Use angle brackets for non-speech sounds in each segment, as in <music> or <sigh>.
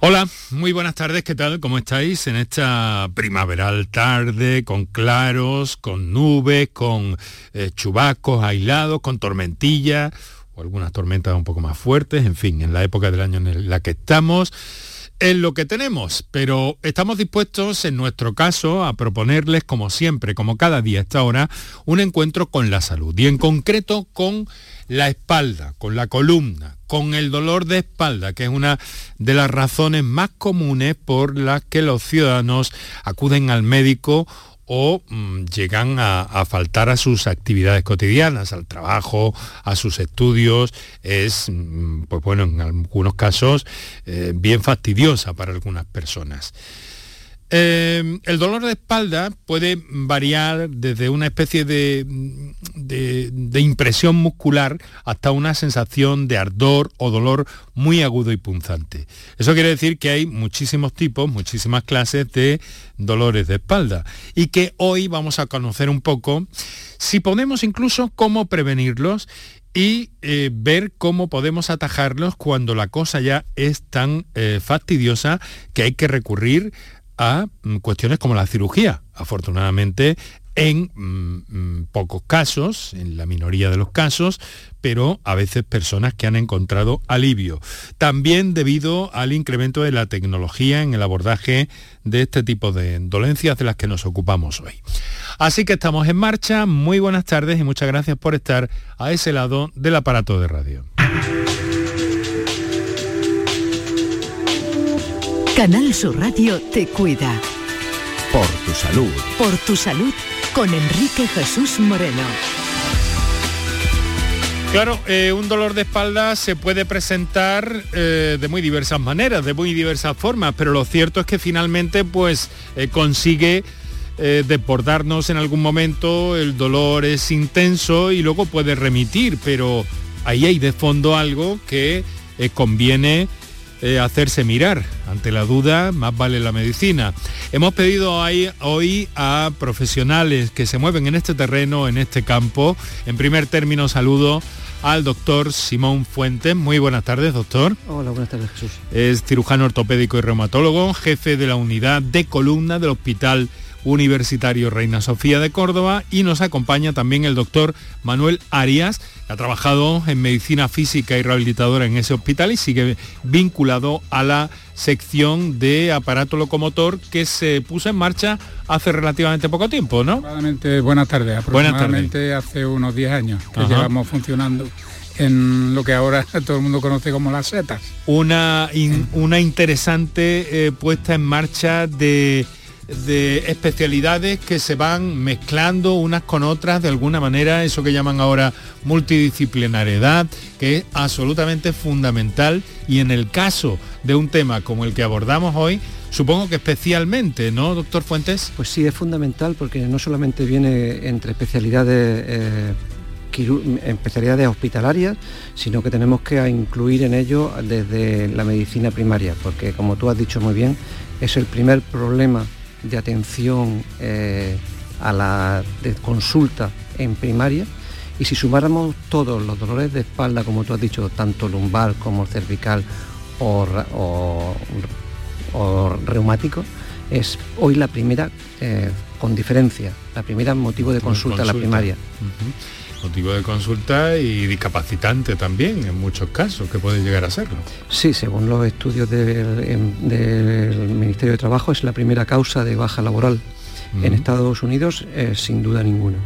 Hola, muy buenas tardes, ¿qué tal? ¿Cómo estáis en esta primaveral tarde, con claros, con nubes, con eh, chubacos aislados, con tormentillas o algunas tormentas un poco más fuertes, en fin, en la época del año en la que estamos? Es lo que tenemos, pero estamos dispuestos en nuestro caso a proponerles, como siempre, como cada día a esta hora, un encuentro con la salud y en concreto con la espalda, con la columna, con el dolor de espalda, que es una de las razones más comunes por las que los ciudadanos acuden al médico o mm, llegan a, faltar a sus actividades cotidianas, al trabajo, a sus estudios, es, mm, pues bueno, en algunos casos eh, bien fastidiosa para algunas personas. Eh, el dolor de espalda puede variar desde una especie de, impresión muscular hasta una sensación de ardor o dolor muy agudo y punzante. Eso quiere decir que hay muchísimos tipos, muchísimas clases de dolores de espalda y que hoy vamos a conocer un poco si podemos incluso cómo prevenirlos y eh, ver cómo podemos atajarlos cuando la cosa ya es tan eh, fastidiosa que hay que recurrir a mm, cuestiones como la cirugía. Afortunadamente, en mm, mm, pocos casos, en la minoría de los casos, pero a veces personas que han encontrado alivio. También debido al incremento de la tecnología en el abordaje de este tipo de dolencias de las que nos ocupamos hoy. Así que estamos en marcha. Muy buenas tardes y muchas gracias por estar a ese lado del aparato de radio. Canal Sur Radio te cuida. Por tu salud. Por tu salud con Enrique Jesús Moreno. Claro, eh, un dolor de espalda se puede presentar eh, de muy diversas maneras, de muy diversas formas, pero lo cierto es que finalmente pues eh, consigue desbordarnos en algún momento, el dolor es intenso y luego puede remitir, pero ahí hay de fondo algo que conviene eh, hacerse mirar. Ante la duda, más vale la medicina. Hemos pedido hoy a profesionales que se mueven en este terreno, en este campo. En primer término, saludo al doctor Simón Fuentes. Muy buenas tardes, doctor. Hola, buenas tardes, Jesús. Es cirujano ortopédico y reumatólogo, jefe de la unidad de columna del Hospital Universitario Reina Sofía de Córdoba y nos acompaña también el doctor Manuel Arias, que ha trabajado en medicina física y rehabilitadora en ese hospital y sigue vinculado a la sección de aparato locomotor que se puso en marcha hace relativamente poco tiempo, ¿no? buenas tardes, aproximadamente hace unos 10 años que llevamos funcionando en lo que ahora <laughs> todo el mundo conoce como las setas. Una, una interesante eh, puesta en marcha de de especialidades que se van mezclando unas con otras de alguna manera, eso que llaman ahora multidisciplinariedad, que es absolutamente fundamental y en el caso de un tema como el que abordamos hoy, Supongo que especialmente, ¿no, doctor Fuentes? Pues sí, es fundamental porque no solamente viene entre especialidades, eh, especialidades hospitalarias, sino que tenemos que incluir en ello desde la medicina primaria, porque como tú has dicho muy bien, es el primer problema de atención eh, a la consulta en primaria. Y si sumáramos todos los dolores de espalda, como tú has dicho, tanto lumbar como cervical o, reumático, es hoy la primera, eh, con diferencia, la primera motivo de consulta, en la primaria motivo de consulta y discapacitante también en muchos casos, que puede llegar a serlo. Sí, según los estudios del, Ministerio de Trabajo es la primera causa de baja laboral. En Estados Unidos sin duda ninguna.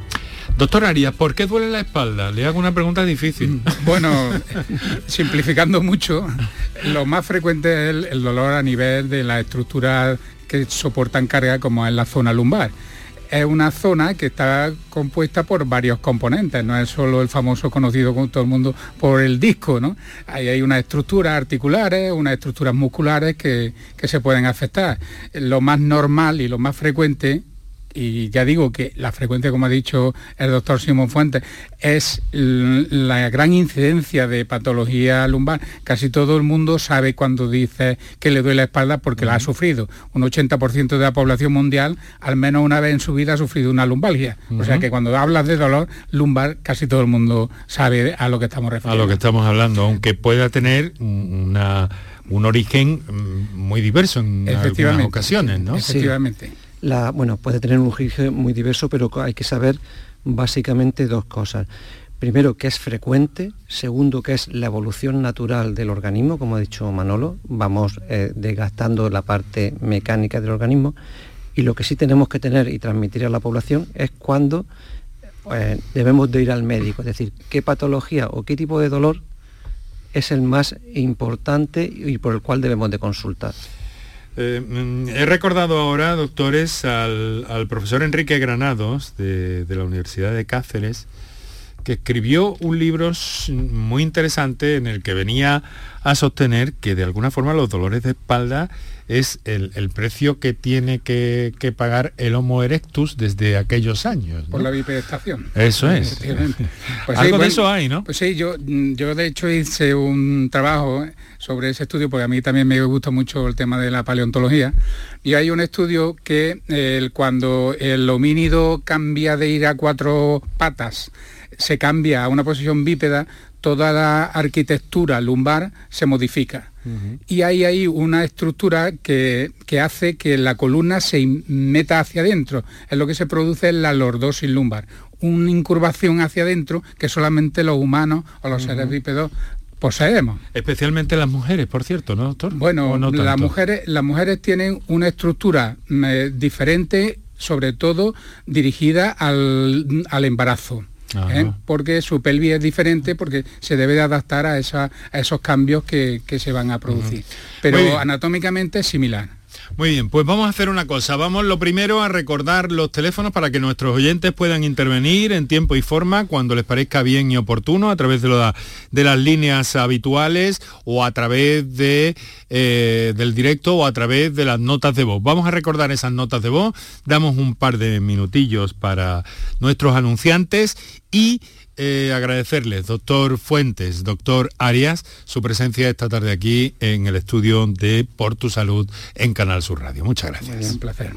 Doctor Arias, ¿por qué duele la espalda? Le hago una pregunta difícil. Mm, bueno, <laughs> simplificando mucho, lo más frecuente es el, dolor a nivel de la estructura que soportan carga como es la zona lumbar es una zona que está compuesta por varios componentes, no es solo el famoso conocido con todo el mundo por el disco, ¿no? Ahí hay unas estructuras articulares, unas estructuras musculares que, se pueden afectar. Lo más normal y lo más frecuente y ya digo que la frecuencia, como ha dicho el doctor Simón Fuentes, es la gran incidencia de patología lumbar. Casi todo el mundo sabe cuando dice que le duele la espalda porque la ha sufrido. Un 80% de la población mundial, al menos una vez en su vida, ha sufrido una lumbalgia. O sea que cuando hablas de dolor lumbar, casi todo el mundo sabe a lo que estamos refiriendo. A lo que estamos hablando, aunque pueda tener una, un origen mm, muy diverso en algunas ocasiones, ¿no? Efectivamente bueno, puede tener un origen muy diverso, pero hay que saber básicamente dos cosas. Primero, que es frecuente. Segundo, que es la evolución natural del organismo, como ha dicho Manolo. Vamos eh, desgastando la parte mecánica del organismo. Y lo que sí tenemos que tener y transmitir a la población es cuando eh, debemos de ir al médico. Es decir, qué patología o qué tipo de dolor es el más importante y por el cual debemos de consultar. Eh, mm, he recordado ahora, doctores, al, profesor Enrique Granados de, la Universidad de Cáceres, que escribió un libro muy interesante en el que venía a sostener que de alguna forma los dolores de espalda es el, precio que tiene que, pagar el Homo erectus desde aquellos años. Por la bipedestación. Eso es. <laughs> Pues Algo de eso hay, ¿no? Pues sí, yo, yo de hecho hice un trabajo sobre ese estudio, porque a mí también me gusta mucho el tema de la paleontología, y hay un estudio que cuando el homínido cambia de ir a cuatro patas, se cambia a una posición bípeda, toda la arquitectura lumbar se modifica. Y hay ahí una estructura que, hace que la columna se meta hacia adentro. Es lo que se produce en la lordosis lumbar. Una incurvación hacia adentro que solamente los humanos o los seres bípedos poseemos. Especialmente las mujeres, por cierto, ¿no, doctor? Bueno, las, mujeres, las mujeres tienen una estructura eh, diferente, sobre todo dirigida al, al embarazo. ¿Eh? porque su pelvis es diferente porque se debe de adaptar a, esa, a esos cambios que, se van a producir. Pero anatómicamente es similar. Muy bien, pues vamos a hacer una cosa. Vamos lo primero a recordar los teléfonos para que nuestros oyentes puedan intervenir en tiempo y forma cuando les parezca bien y oportuno a través de, las líneas habituales o a través eh, del directo o a través de las notas de voz. Vamos a recordar esas notas de voz, damos un par de minutillos para nuestros anunciantes y eh, agradecerles, doctor Fuentes, doctor Arias, su presencia esta tarde aquí en el estudio de Por Tu Salud en Canal Sur Radio. Muchas gracias. un placer.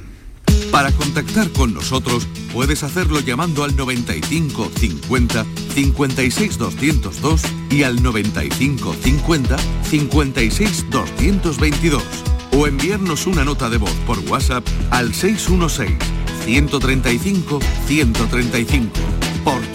Para contactar con nosotros puedes hacerlo llamando al 95 50 56 202 y al 95 50 56 222 o enviarnos una nota de voz por WhatsApp al 616 135 135 por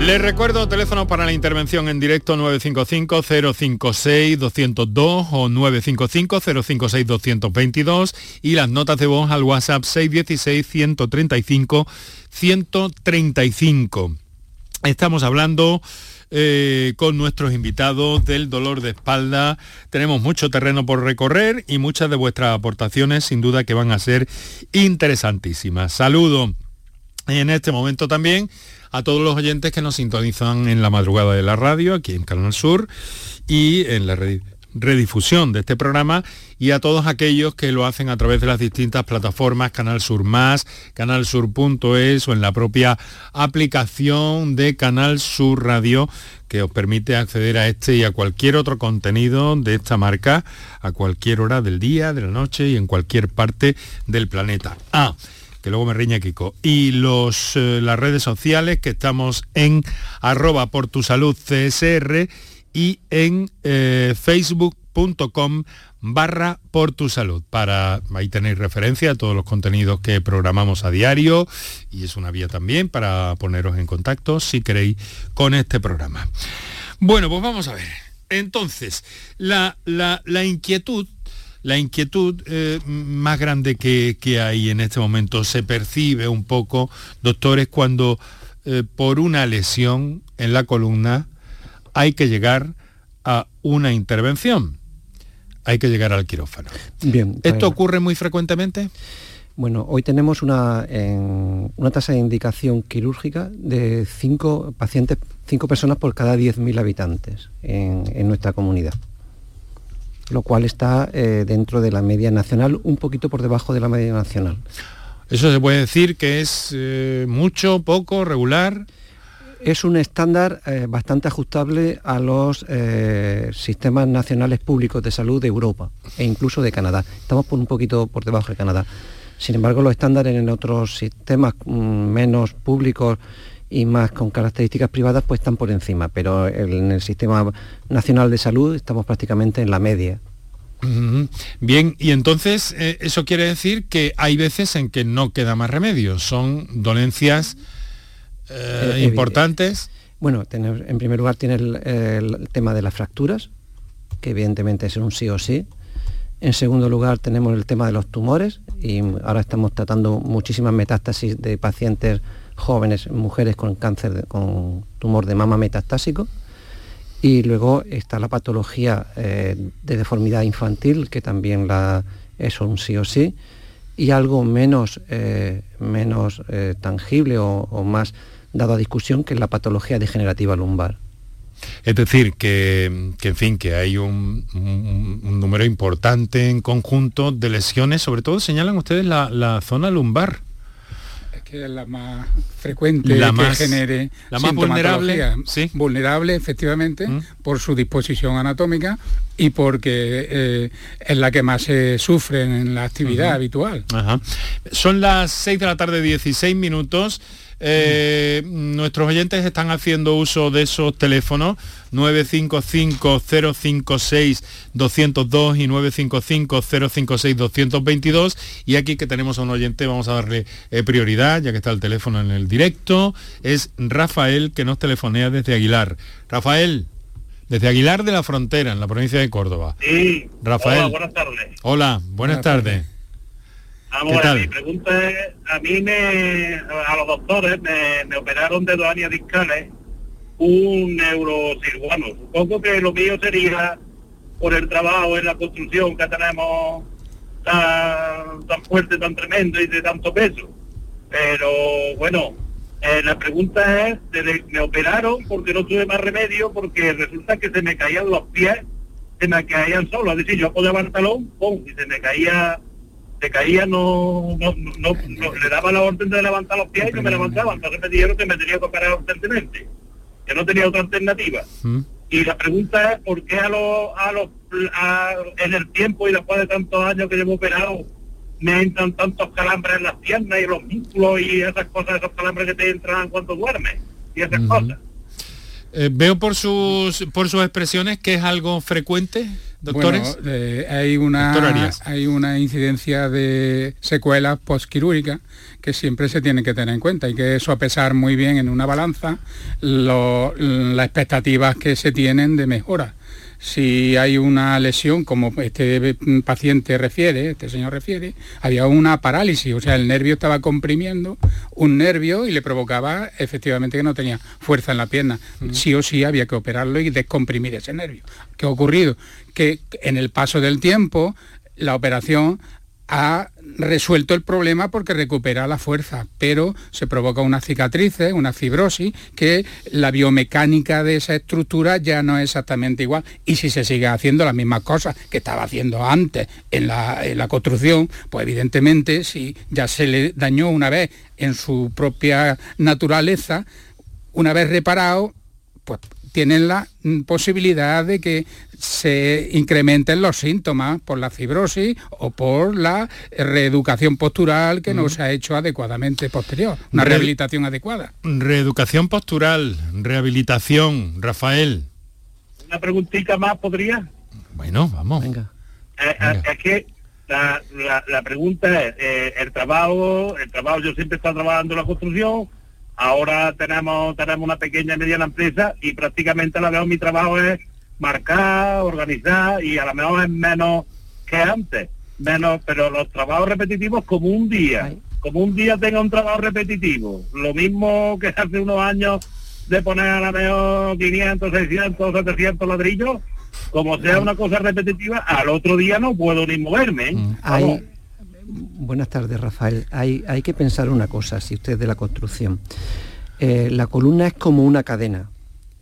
Les recuerdo teléfono para la intervención en directo 955-056-202 o 955-056-222 y las notas de voz al WhatsApp 616-135-135. Estamos hablando eh, con nuestros invitados del dolor de espalda. Tenemos mucho terreno por recorrer y muchas de vuestras aportaciones sin duda que van a ser interesantísimas. Saludo en este momento también a todos los oyentes que nos sintonizan en la madrugada de la radio, aquí en Canal Sur, y en la red redifusión de este programa y a todos aquellos que lo hacen a través de las distintas plataformas, Canal Sur Más, canalsur.es o en la propia aplicación de Canal Sur Radio que os permite acceder a este y a cualquier otro contenido de esta marca a cualquier hora del día, de la noche y en cualquier parte del planeta. Ah, que luego me riña Kiko. Y los, eh, las redes sociales que estamos en arroba por tu salud CSR y en eh, facebook.com barra por tu salud. Para ahí tenéis referencia a todos los contenidos que programamos a diario y es una vía también para poneros en contacto si queréis con este programa. Bueno, pues vamos a ver. Entonces, la, inquietud la inquietud eh, más grande que, hay en este momento se percibe un poco, doctores, cuando eh, por una lesión en la columna hay que llegar a una intervención. Hay que llegar al quirófano. Bien. ¿Esto ocurre muy frecuentemente? Bueno, hoy tenemos una, una tasa de indicación quirúrgica de cinco pacientes, cinco personas por cada 10.000 habitantes en, nuestra comunidad, lo cual está eh, dentro de la media nacional, un poquito por debajo de la media nacional. ¿Eso se puede decir que es eh, mucho, poco, regular? es un estándar eh, bastante ajustable a los eh, sistemas nacionales públicos de salud de Europa e incluso de Canadá. Estamos por un poquito por debajo de Canadá. Sin embargo, los estándares en otros sistemas mm, menos públicos y más con características privadas pues están por encima, pero en el sistema nacional de salud estamos prácticamente en la media. Bien, y entonces eh, eso quiere decir que hay veces en que no queda más remedio, son dolencias eh, eh, importantes? Bueno, en primer lugar tiene el, tema de las fracturas, que evidentemente es un sí o sí. En segundo lugar tenemos el tema de los tumores y ahora estamos tratando muchísimas metástasis de pacientes jóvenes, mujeres con cáncer, con tumor de mama metastásico. Y luego está la patología eh, de deformidad infantil, que también la, es un sí o sí. Y algo menos, menos tangible o más dado a discusión, que es la patología degenerativa lumbar. Es decir, que, en fin, que hay un, número importante en conjunto de lesiones, sobre todo señalan ustedes la, zona lumbar. Que es la más frecuente la que genere la más vulnerable, ¿sí? vulnerable efectivamente mm. por su disposición anatómica y porque eh, es la que más se sufre en la actividad habitual. Son las 6 de la tarde, 16 minutos. Eh, nuestros oyentes están haciendo uso de esos teléfonos 955-056-202 y 955-056-222 y aquí que tenemos a un oyente vamos a darle eh, prioridad ya que está el teléfono en el directo. Es Rafael que nos telefonea desde Aguilar. Rafael. Desde Aguilar de la Frontera, en la provincia de Córdoba. Sí. Rafael. Hola, buenas tardes. Hola, buenas, tardes. Ahora, mi pregunta es, a mí me, a los doctores me, operaron de dos años discales un neurocirujano. Supongo que lo mío sería por el trabajo en la construcción que tenemos tan, tan fuerte, tan tremendo y de tanto peso. Pero bueno, eh, la pregunta es, me operaron porque no tuve más remedio, porque resulta que se me caían los pies, se me caían solos. Es decir, yo podía el talón, ¡pum! y se me caía se caía, no, no, no, le daba la orden de levantar los pies y no me levantaba. Entonces me dijeron que me tenía que operar urgentemente, que no tenía otra alternativa. Mm. Y la pregunta es por qué a los, a los en el tiempo y después de tantos años que llevo operado me entran tantos calambres en las piernas y los músculos y esas cosas, esos calambres que te entran cuando duermes y esas cosas. Eh, veo por sus por sus expresiones que es algo frecuente doctores? Bueno, eh, hay, una, hay una incidencia de secuelas postquirúrgicas que siempre se tiene que tener en cuenta. Hay que sopesar muy bien en una balanza las expectativas que se tienen de mejora si hay una lesión, como este paciente refiere, este señor refiere, había una parálisis, o sea, el nervio estaba comprimiendo un nervio y le provocaba efectivamente que no tenía fuerza en la pierna. Sí o sí había que operarlo y descomprimir ese nervio. ¿Qué ha ocurrido? Que en el paso del tiempo la operación ha resuelto el problema porque recupera la fuerza, pero se provoca una cicatrices, una fibrosis, que la biomecánica de esa estructura ya no es exactamente igual. Y si se sigue haciendo las mismas cosas que estaba haciendo antes en la, en la construcción, pues evidentemente si ya se le dañó una vez en su propia naturaleza, una vez reparado, pues tienen la posibilidad de que se incrementen los síntomas por la fibrosis o por la reeducación postural que no se ha hecho adecuadamente posterior, una rehabilitación adecuada. Reeducación postural, rehabilitación, Rafael. Una preguntita más podría. Bueno, vamos. Venga. Eh, eh, es que la, pregunta es, eh, el trabajo, el trabajo, yo siempre he estado trabajando en la construcción, ahora tenemos, tenemos una pequeña y mediana empresa y prácticamente la veo mi trabajo es marcar, organizar y a lo mejor es menos que antes, menos, pero los trabajos repetitivos como un día, como un día tenga un trabajo repetitivo, lo mismo que hace unos años de poner a lo mejor 500, 600, 700 ladrillos, como sea una cosa repetitiva, al otro día no puedo ni moverme. Buenas tardes, Rafael. Hay, hay que pensar una cosa, si usted es de la construcción. Eh, la columna es como una cadena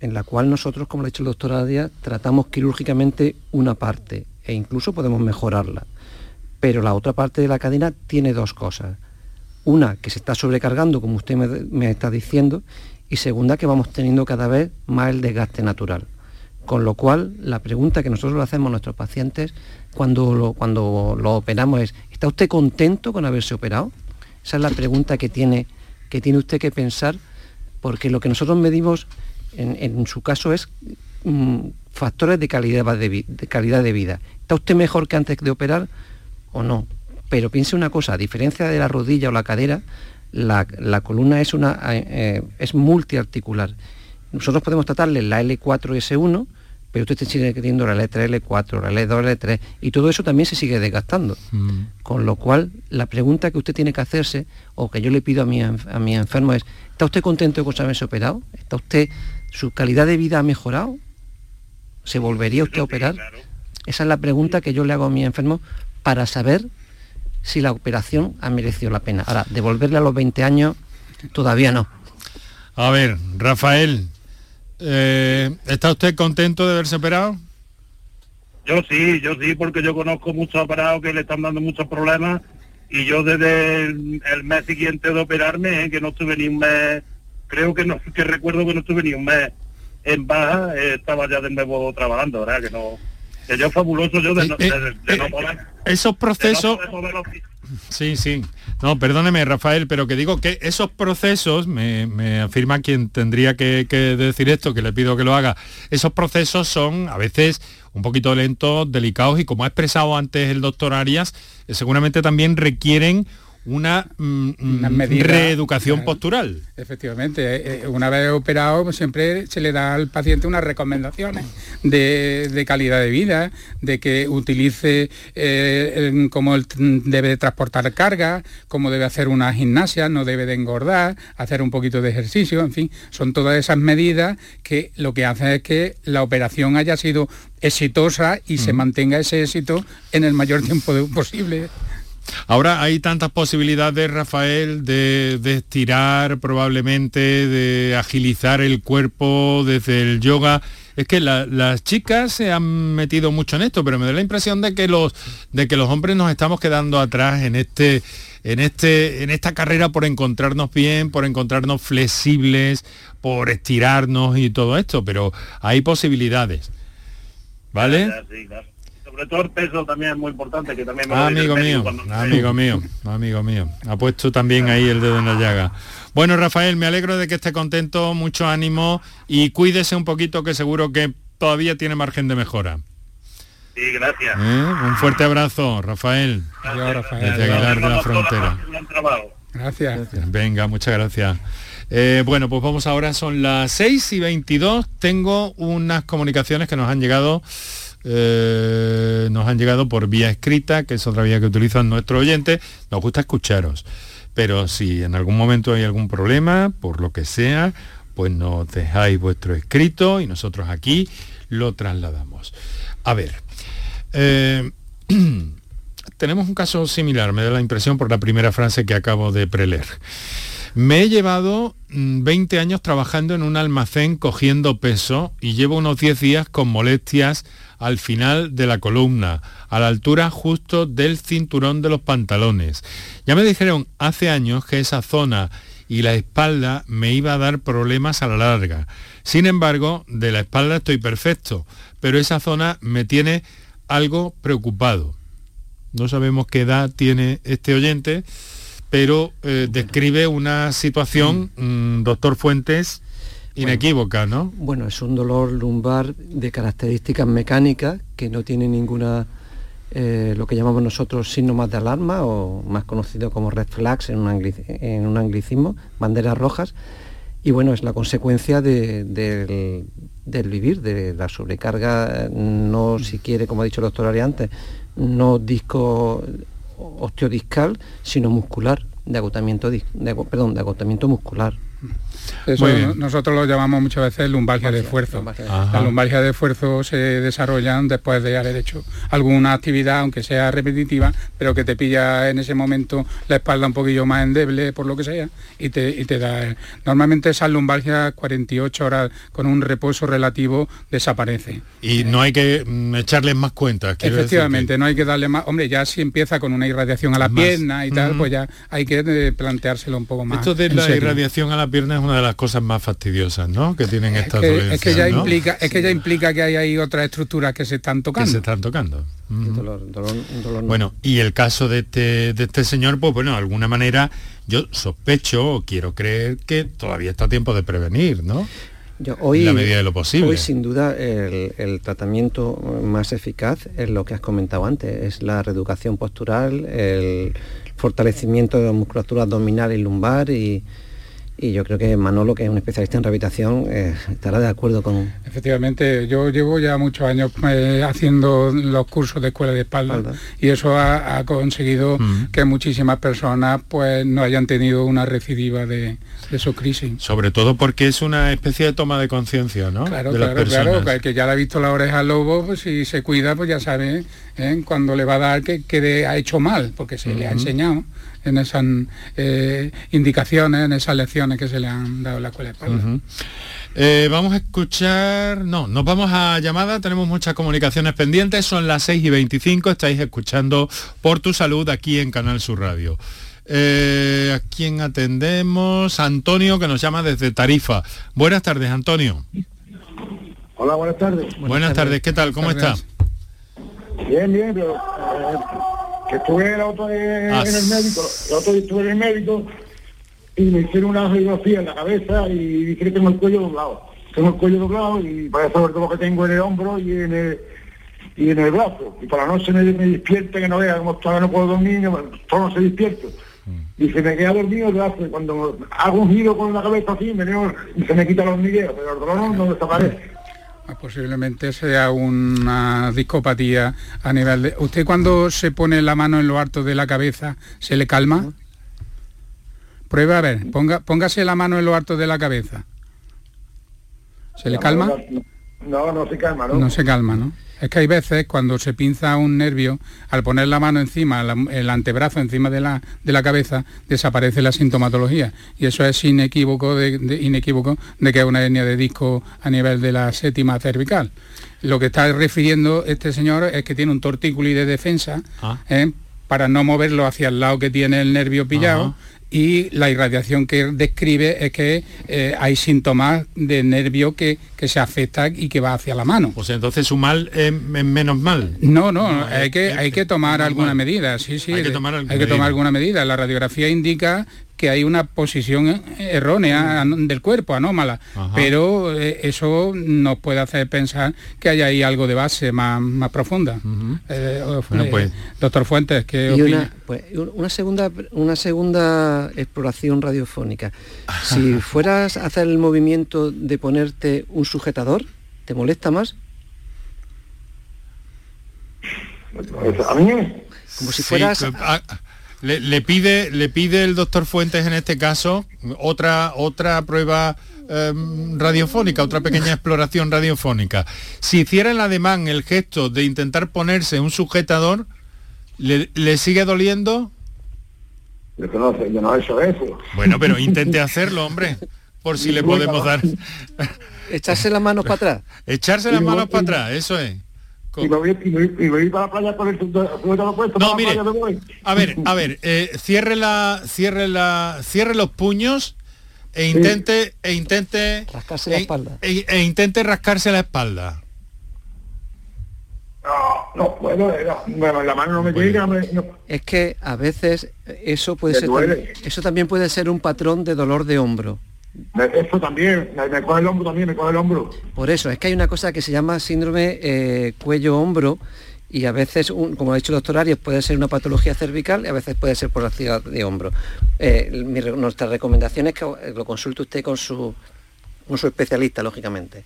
en la cual nosotros, como lo ha dicho el doctor Adia, tratamos quirúrgicamente una parte e incluso podemos mejorarla. Pero la otra parte de la cadena tiene dos cosas. Una, que se está sobrecargando, como usted me, está diciendo, y segunda, que vamos teniendo cada vez más el desgaste natural. Con lo cual, la pregunta que nosotros le hacemos a nuestros pacientes cuando lo, cuando lo operamos es, ¿está usted contento con haberse operado? Esa es la pregunta que tiene, que tiene usted que pensar, porque lo que nosotros medimos en, su caso es mm, factores de calidad de, calidad de vida. ¿Está usted mejor que antes de operar o no? Pero piense una cosa, a diferencia de la rodilla o la cadera, la, columna es, una, eh, es multiarticular. Nosotros podemos tratarle la L4S1, pero usted sigue teniendo la letra L4, la L2, L3, y todo eso también se sigue desgastando. Mm. Con lo cual, la pregunta que usted tiene que hacerse, o que yo le pido a mi, a mi enfermo es, ¿está usted contento con haberse operado? ¿Está usted ¿Su calidad de vida ha mejorado? ¿Se volvería usted a operar? Esa es la pregunta que yo le hago a mi enfermo para saber si la operación ha merecido la pena. Ahora, devolverle a los 20 años, todavía no. A ver, Rafael, eh, ¿está usted contento de haberse operado? Yo sí, yo sí, porque yo conozco muchos operados que le están dando muchos problemas y yo desde el, mes siguiente de operarme, eh, que no estuve ni un mes creo que no que recuerdo que no estuve ni un mes en baja, eh, estaba ya de nuevo trabajando, ¿verdad? Que no que yo fabuloso yo de, no, eh, eh, no poder, esos procesos sí sí no perdóneme Rafael pero que digo que esos procesos me, afirma quien tendría que, decir esto que le pido que lo haga esos procesos son a veces un poquito lentos delicados y como ha expresado antes el doctor Arias seguramente también requieren una, mm, mm, reeducación postural. Efectivamente, eh, eh, una vez operado pues, siempre se le da al paciente unas recomendaciones de, calidad de vida, de que utilice eh, cómo debe transportar carga, cómo debe hacer una gimnasia, no debe de engordar, hacer un poquito de ejercicio, en fin, son todas esas medidas que lo que hacen es que la operación haya sido exitosa y se mantenga ese éxito en el mayor tiempo posible. Ahora hay tantas posibilidades, Rafael, de, estirar probablemente, de agilizar el cuerpo desde el yoga. Es que las chicas se han metido mucho en esto, pero me da la impresión de que los, de que los hombres nos estamos quedando atrás en este, en, este, en esta carrera por encontrarnos bien, por encontrarnos flexibles, por estirarnos y todo esto, pero hay posibilidades. ¿Vale? Sobre todo el peso también es muy importante, que también amigo mío, amigo mío, amigo mío. Ha puesto también ahí el dedo en la llaga. Bueno, Rafael, me alegro de que esté contento, mucho ánimo y cuídese un poquito que seguro que todavía tiene margen de mejora. Sí, gracias. ¿Eh? Un fuerte abrazo, Rafael. Desde Aguilar de la Frontera. Gracias. Venga, muchas gracias. Eh, bueno, pues vamos ahora, son las 6 y 22. Tengo unas comunicaciones que nos han llegado eh, nos han llegado por vía escrita, que es otra vía que utilizan nuestros oyentes. Nos gusta escucharos. Pero si en algún momento hay algún problema, por lo que sea, pues nos dejáis vuestro escrito y nosotros aquí lo trasladamos. A ver, eh, <clears throat> tenemos un caso similar, me da la impresión por la primera frase que acabo de preleer. Me he llevado 20 mm, años trabajando en un almacén cogiendo peso y llevo unos 10 días con molestias al final de la columna, a la altura justo del cinturón de los pantalones. Ya me dijeron hace años que esa zona y la espalda me iba a dar problemas a la larga. Sin embargo, de la espalda estoy perfecto, pero esa zona me tiene algo preocupado. No sabemos qué edad tiene este oyente, pero eh, describe una situación, mm, doctor Fuentes, inequívoca, ¿no? Bueno, es un dolor lumbar de características mecánicas que no tiene ninguna, eh, lo que llamamos nosotros síntomas de alarma o más conocido como red flags en un, en un anglicismo, banderas rojas. Y bueno, es la consecuencia del, del, vivir, de la sobrecarga, no si quiere, como ha dicho el doctor Ari antes, no disco osteodiscal, sino muscular, de agotamiento, de, perdón, de agotamiento muscular. Eso nosotros lo llamamos muchas veces lumbalgia de esfuerzo. Las lumbalgias de esfuerzo se desarrollan después de haber hecho alguna actividad, aunque sea repetitiva, pero que te pilla en ese momento la espalda un poquillo más endeble, por lo que sea, y te, da... Normalmente esas lumbalgias 48 horas con un reposo relativo desaparece. Y no hay que mm, echarles más cuentas. Efectivamente, no hay que darle más... Hombre, ya si empieza con una irradiación a la pierna y tal, pues ya hay que eh, planteárselo un poco más. Esto de la irradiación a la pierna es una de las cosas más fastidiosas, ¿no? Que tienen estas que, Es que ya implica, es que ya implica que hay ahí otras estructuras que se están tocando. Que se están tocando. bueno, y el caso de este, de este señor, pues bueno, de alguna manera yo sospecho o quiero creer que todavía está a tiempo de prevenir, ¿no? Yo, hoy, la medida de lo posible. Hoy sin duda el, el, tratamiento más eficaz es lo que has comentado antes, es la reeducación postural, el fortalecimiento de la musculatura abdominal y lumbar y, y yo creo que Manolo, que es un especialista en rehabilitación, eh, estará de acuerdo con... Efectivamente, yo llevo ya muchos años eh, haciendo los cursos de escuela de espalda, y eso ha, conseguido que muchísimas personas pues no hayan tenido una recidiva de, su crisis. Sobre todo porque es una especie de toma de conciencia, ¿no? Claro, claro, claro, que ya le ha visto la oreja al lobo, pues si se cuida, pues ya sabe ¿eh? cuando le va a dar que, que ha hecho mal, porque se le ha enseñado en esas eh, indicaciones, en esas lecciones que se le han dado en la escuela de. Eh, vamos a escuchar, no, nos vamos a llamada, tenemos muchas comunicaciones pendientes, son las 6 y 25, estáis escuchando Por tu Salud aquí en Canal Sur Radio. Eh, ¿A quién atendemos? Antonio, que nos llama desde Tarifa. Buenas tardes, Antonio. Hola, buenas tardes. Buenas, tardes. ¿qué tal? ¿Cómo está? Bien, bien, pero que estuve el otro en el médico, el otro estuve en el médico y me hicieron una radiografía en la cabeza y dije que tengo el cuello doblado. Tengo el cuello doblado y para saber todo lo que tengo en el hombro y en el, y en el brazo. Y para la noche me, me despierta que no vea, como todavía no puedo dormir, todo no se despierto. Mm. Y se me queda dormido el brazo. Y cuando hago un giro con la cabeza así, me se me quita los hormigueo, pero el dolor no desaparece. Ah, posiblemente sea una discopatía a nivel de... ¿Usted cuando se pone la mano en lo harto de la cabeza, se le calma? Prueba a ver, ponga, póngase la mano en lo harto de la cabeza. ¿Se le calma? No, no se calma, ¿no? No se calma, ¿no? Es que hay veces cuando se pinza un nervio, al poner la mano encima, el antebrazo encima de la, de la cabeza, desaparece la sintomatología. Y eso es inequívoco de, inequívoco de que es una hernia de disco a nivel de la séptima cervical. Lo que está refiriendo este señor es que tiene un tortículo de defensa ah. ¿eh? Para no moverlo hacia el lado que tiene el nervio pillado y la irradiación que describe es que eh, hay síntomas de nervio que, que, se afecta y que va hacia la mano. Pues entonces su mal es, menos mal. No, no, hay, que, hay que tomar alguna medida, sí, sí. Hay que tomar, hay que tomar alguna medida. La radiografía indica que hay una posición errónea del cuerpo, anómala, pero eh, eso nos puede hacer pensar que hay ahí algo de base más, más profunda. Eh, pues. doctor Fuentes, ¿qué opina? Pues, una, segunda, una segunda exploración radiofónica. <laughs> Si fueras a hacer el movimiento de ponerte un sujetador, ¿te molesta más? ¿A mí? Como si fueras... Ah, le, pide, le pide el doctor Fuentes en este caso otra, otra prueba em, radiofónica, otra pequeña exploración radiofónica. Si hiciera el ademán, el gesto de intentar ponerse un sujetador, ¿Le, sigue doliendo? Yo no, yo no he hecho eso. Bueno, pero intente hacerlo, hombre, por si le podemos dar. <laughs> Echarse las manos para atrás. Echarse las manos para atrás, eso es. Y me, voy, y, voy, para la playa con el puesto. No, mire, a ver, a ver, eh, cierre la, cierre la, cierre los puños e intente, e intente rascarse la e espalda. E, e, intente rascarse la espalda. No, no puedo, no, la mano no me llega. Es que a veces eso puede ser, eso también puede ser un patrón de dolor de hombro. Eso también, me, coge el hombro también, me coge el hombro. Por eso, es que hay una cosa que se llama síndrome eh, cuello-hombro y a veces, como ha dicho el doctor Arias, puede ser una patología cervical y a veces puede ser por la ciudad de hombro. Eh, nuestra recomendación es que lo consulte usted con su, con su especialista, lógicamente.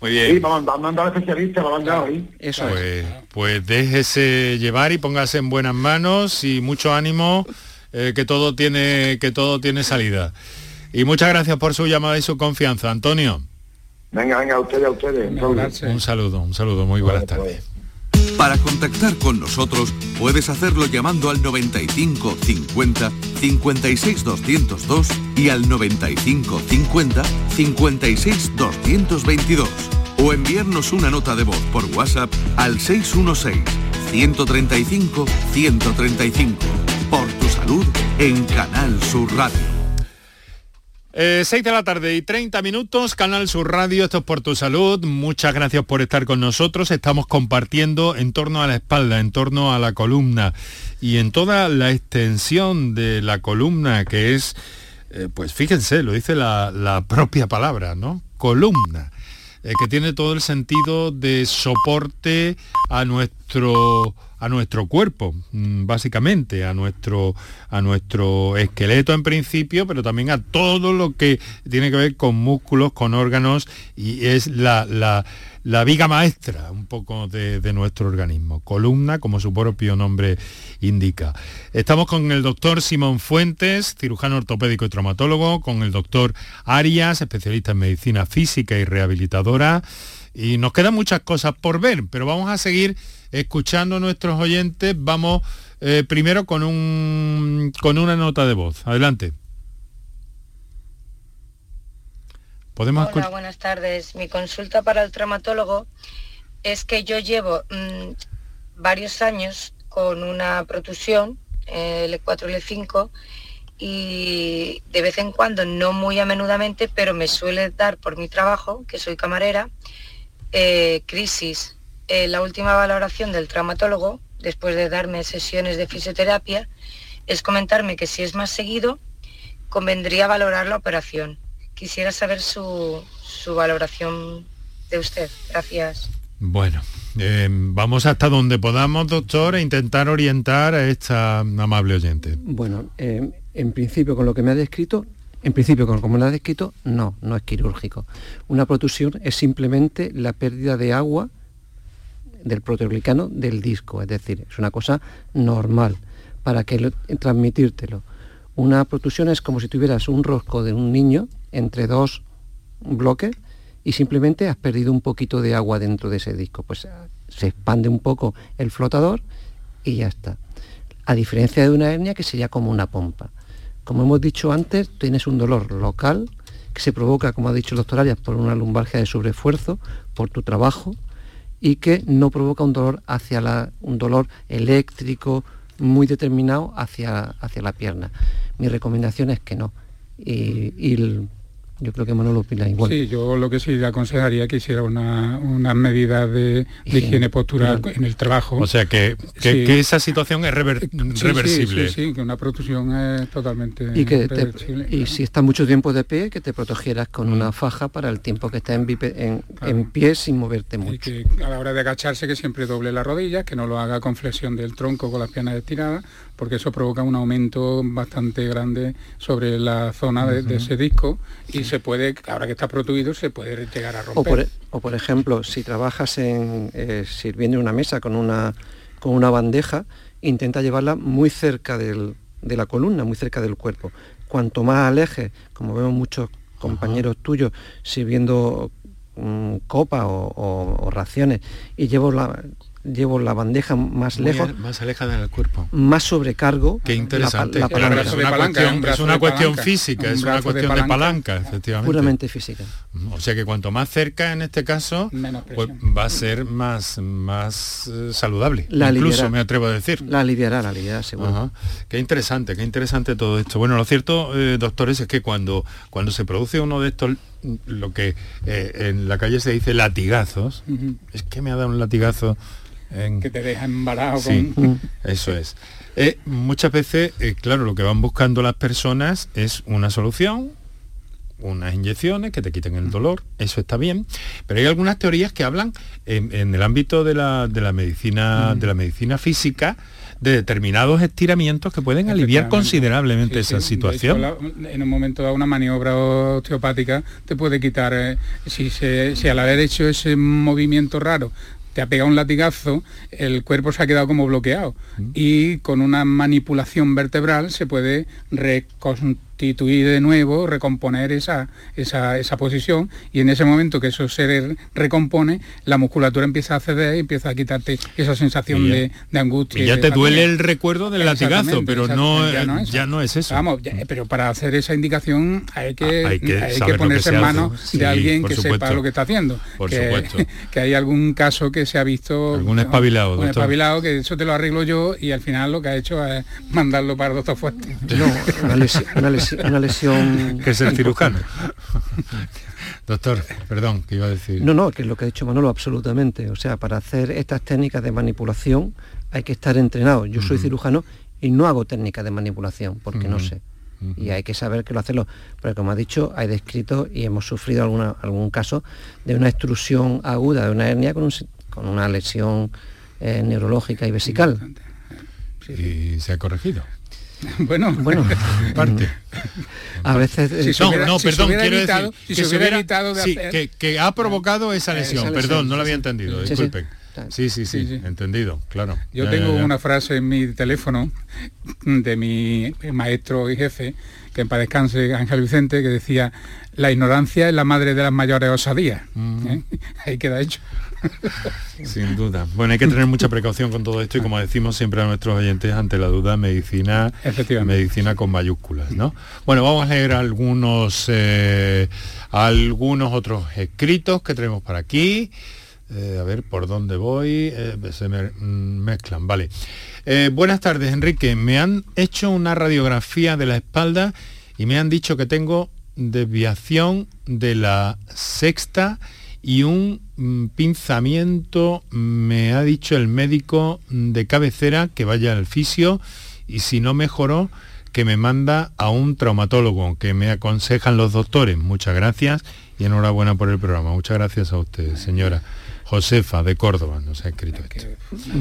Muy bien. Sí, mandar al especialista, me ahí. Eso pues, pues déjese llevar y póngase en buenas manos y mucho ánimo, eh, que todo tiene que todo tiene salida. Y muchas gracias por su llamada y su confianza, Antonio. Venga, venga, a ustedes, a ustedes. Un saludo, un saludo, muy buenas tardes. Para contactar con nosotros puedes hacerlo llamando al 95 50 56 202 y al 95 50 56 222 o enviarnos una nota de voz por WhatsApp al 616 135 135 por tu salud en Canal Sur Radio. 6 eh, de la tarde y 30 minutos, Canal Sur Radio, esto es por tu salud. Muchas gracias por estar con nosotros. Estamos compartiendo en torno a la espalda, en torno a la columna y en toda la extensión de la columna que es, eh, pues fíjense, lo dice la, propia palabra, ¿no? Columna, eh, que tiene todo el sentido de soporte a nuestro a nuestro cuerpo, mm, básicamente, a nuestro, a nuestro esqueleto en principio, pero también a todo lo que tiene que ver con músculos, con órganos, y es la, la, viga maestra un poco de, de, nuestro organismo. Columna, como su propio nombre indica. Estamos con el doctor Simón Fuentes, cirujano ortopédico y traumatólogo, con el doctor Arias, especialista en medicina física y rehabilitadora. Y nos quedan muchas cosas por ver, pero vamos a seguir escuchando a nuestros oyentes. Vamos eh, primero con, un, con una nota de voz. Adelante. ¿Podemos Hola, buenas tardes. Mi consulta para el traumatólogo es que yo llevo mm, varios años con una protusión, el L4 y L5, y de vez en cuando, no muy a menudamente, pero me suele dar por mi trabajo, que soy camarera, eh, crisis eh, la última valoración del traumatólogo, después de darme sesiones de fisioterapia, es comentarme que si es más seguido, convendría valorar la operación. Quisiera saber su, valoración de usted. Gracias. Bueno, eh, vamos hasta donde podamos, doctor, e intentar orientar a esta amable oyente. Bueno, eh, en principio, con lo que me ha descrito, en principio, como me lo ha descrito, no, no es quirúrgico. Una protusión es simplemente la pérdida de agua del proteoglicano del disco, es decir, es una cosa normal para que transmitírtelo. Una protusión es como si tuvieras un rosco de un niño entre dos bloques y simplemente has perdido un poquito de agua dentro de ese disco. Pues se expande un poco el flotador y ya está. A diferencia de una hernia que sería como una pompa. Como hemos dicho antes, tienes un dolor local que se provoca, como ha dicho el doctor Arias, por una lumbalgia de sobreesfuerzo, por tu trabajo, y que no provoca un dolor hacia la, un dolor eléctrico muy determinado hacia, hacia la pierna. Mi recomendación es que no. Yo creo que Manolo opina igual. Sí, yo lo que sí le aconsejaría que hiciera una, una medida de, higiene postural en el trabajo. O sea, que, que, esa situación es reversible. Sí, sí, que una protusión es totalmente y que y si está mucho tiempo de pie, que te protegieras con una faja para el tiempo que está en, en, en pie sin moverte mucho. Y que a la hora de agacharse que siempre doble las rodillas, que no lo haga con flexión del tronco con las piernas estiradas, porque eso provoca un aumento bastante grande sobre la zona de, ese disco y se puede, ahora que está protuido, se puede llegar a romper. O por, ejemplo, si trabajas en, eh, sirviendo en una mesa con una, con una bandeja, intenta llevarla muy cerca de la columna, muy cerca del cuerpo. Cuanto más aleje, como vemos muchos compañeros tuyos sirviendo mm, copa o, raciones, y llevo la, llevo la bandeja más lejos. más alejada del cuerpo. Más sobrecargo. Qué interesante. es, una cuestión, física, es una cuestión de palanca, efectivamente. Puramente física. O sea que cuanto más cerca en este caso, pues va a ser más, más eh, saludable. La Incluso me atrevo a decir. La aliviará, la aliviará, seguro. Qué interesante, qué interesante todo esto. Bueno, lo cierto, eh, doctores, es que cuando, cuando se produce uno de estos lo que eh, en la calle se dice latigazos, es que me ha dado un latigazo en... que te deja embarado con... eso es. Eh, muchas veces, eh, claro, lo que van buscando las personas es una solución, unas inyecciones que te quiten el dolor, eso está bien, pero hay algunas teorías que hablan en, el ámbito de la, de la medicina, de la medicina física, de determinados estiramientos que pueden aliviar considerablemente esa situación. en un momento dado una maniobra osteopática te puede quitar, eh, si, si al haber hecho ese movimiento raro te ha pegado un latigazo, el cuerpo se ha quedado como bloqueado mm. y con una manipulación vertebral se puede reconstruir constituir de nuevo, recomponer esa, esa, posición y en ese momento que eso se recompone, la musculatura empieza a ceder y empieza a quitarte esa sensación de, angustia. Y ya te duele el recuerdo del latigazo, pero no, ya no, es eso. Vamos, pero para hacer esa indicación hay que, hay que, ponerse en manos de alguien que sepa lo que está haciendo. Por que, supuesto. <laughs> que hay algún caso que se ha visto... Algún espabilado. Un espabilado que eso te lo arreglo yo y al final lo que ha hecho es mandarlo para el doctor Fuerte. No, <laughs> una lesión una lesión... que es el cirujano. <laughs> Doctor, perdón, ¿qué iba a decir? No, no, que es lo que ha dicho Manolo, absolutamente. O sea, para hacer estas técnicas de manipulación hay que estar entrenado. Yo soy cirujano y no hago técnicas de manipulación, porque no sé. Y hay que saber que lo hacerlo. Pero como ha dicho, hay descrito y hemos sufrido alguna, algún caso de una extrusión aguda de una hernia con, con una lesión eh, neurológica y vesical. Y se ha corregido. <laughs> Bueno, bueno, <laughs> parte. A veces no, perdón, quiero decir que, se hubiera, que, ha provocado esa lesión, perdón, no lo había entendido, disculpen. Sí, sí, sí, entendido, claro. Yo tengo una frase en mi teléfono de mi maestro y jefe, que en paz descanse Ángel Vicente, que decía, la ignorancia es la madre de las mayores osadías. Mm. ¿eh? <laughs> Ahí queda hecho. <laughs> Sin duda. Bueno, hay que tener mucha precaución con todo esto y como decimos siempre a nuestros oyentes, ante la duda, medicina, medicina con mayúsculas, ¿no? Bueno, vamos a leer algunos, eh, algunos otros escritos que tenemos para aquí. Eh, a ver por dónde voy. Eh, se me mezclan, vale. buenas tardes, Enrique. Me han hecho una radiografía de la espalda y me han dicho que tengo desviación de la sexta y un mm, pinzamiento, me ha dicho el médico de cabecera que vaya al fisio y si no mejoró, que me manda a un traumatólogo, que me aconsejan los doctores. Muchas gracias y enhorabuena por el programa. Muchas gracias a usted, señora. Josefa de Córdoba nos ha escrito esto.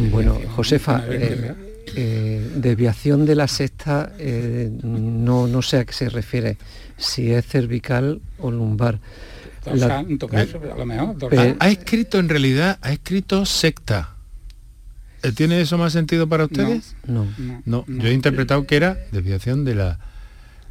Bueno, Josefa, eh, eh, desviación de la sexta, eh, no, no sé a qué se refiere, si es cervical o lumbar ha escrito en realidad, ha escrito secta. ¿Tiene eso más sentido para ustedes? No. No, yo he interpretado que era desviación de la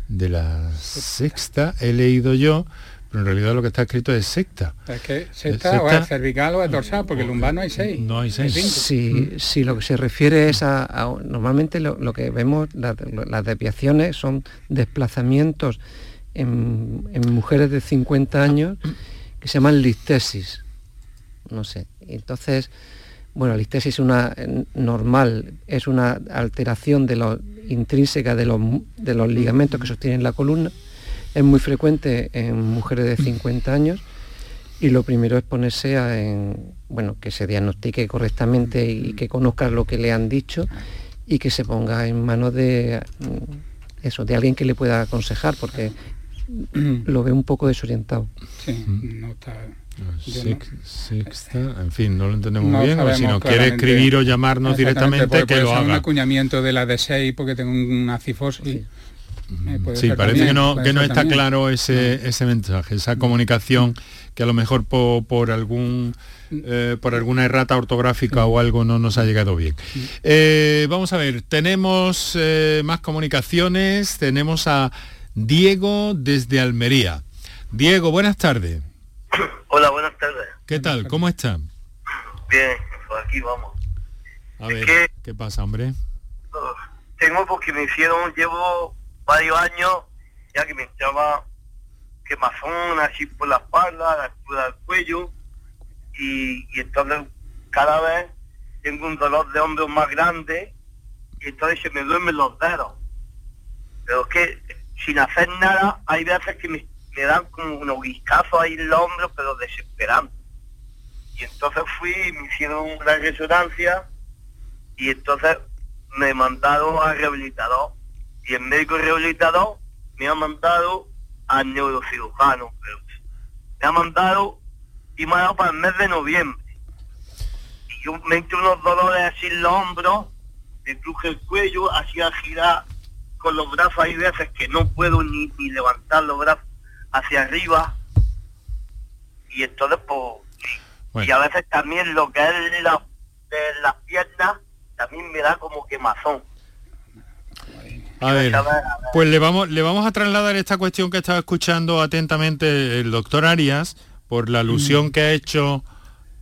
de la sexta, he leído yo, pero en realidad lo que está escrito es secta. Es que secta, o es cervical o es dorsal, porque el lumbar no hay seis. No hay seis. Si, si lo que se refiere es a, normalmente lo, que vemos, las desviaciones son desplazamientos en, mujeres de 50 años que se llaman listesis. No sé. Entonces, bueno, la listesis una normal, es una alteración de lo intrínseca de los, de los ligamentos que sostienen la columna. Es muy frecuente en mujeres de 50 años y lo primero es ponerse a en, bueno, que se diagnostique correctamente y que conozca lo que le han dicho y que se ponga en manos de mm, eso, de alguien que le pueda aconsejar, porque lo veo un poco desorientado. Sí, no está... en fin, no lo entendemos muy bien, o si no quiere escribir o llamarnos directamente, que lo haga. un acuñamiento de la D6 porque tengo una cifosis. Sí, parece que no, que no está claro ese, ese mensaje, esa comunicación que a lo mejor por, algún eh, por alguna errata ortográfica o algo no nos ha llegado bien. Eh, vamos a ver, tenemos eh, más comunicaciones, tenemos a Diego desde Almería. Diego, buenas tardes. <coughs> Hola, buenas tardes. ¿Qué tal? ¿Cómo está? Bien, pues aquí vamos. A ver, ¿qué pasa, hombre? tengo porque me hicieron, llevo varios años ya que me echaba quemazón así por la espalda, la altura del cuello, y, entonces cada vez tengo un dolor de hombros más grande y entonces se me duermen los dedos. Pero es que sin hacer nada hay veces que me, dan como unos guiscazos ahí en los hombros, pero desesperando. Y entonces fui me hicieron una resonancia y entonces me mandaron al rehabilitador. Y el médico rehabilitador me ha mandado al neurocirujano. Pero me ha mandado y me ha dado para el mes de noviembre. Y yo me entré unos dolores así en los hombros, me cruje el cuello, hacía girar con los brazos, hay veces que no puedo ni, ni levantar los brazos hacia arriba. Y entonces, pues, y a veces también lo que es la, de las piernas, también me da como quemazón. A ver, pues le vamos, le vamos a trasladar esta cuestión que estaba escuchando atentamente el doctor Arias por la alusión mm. que ha hecho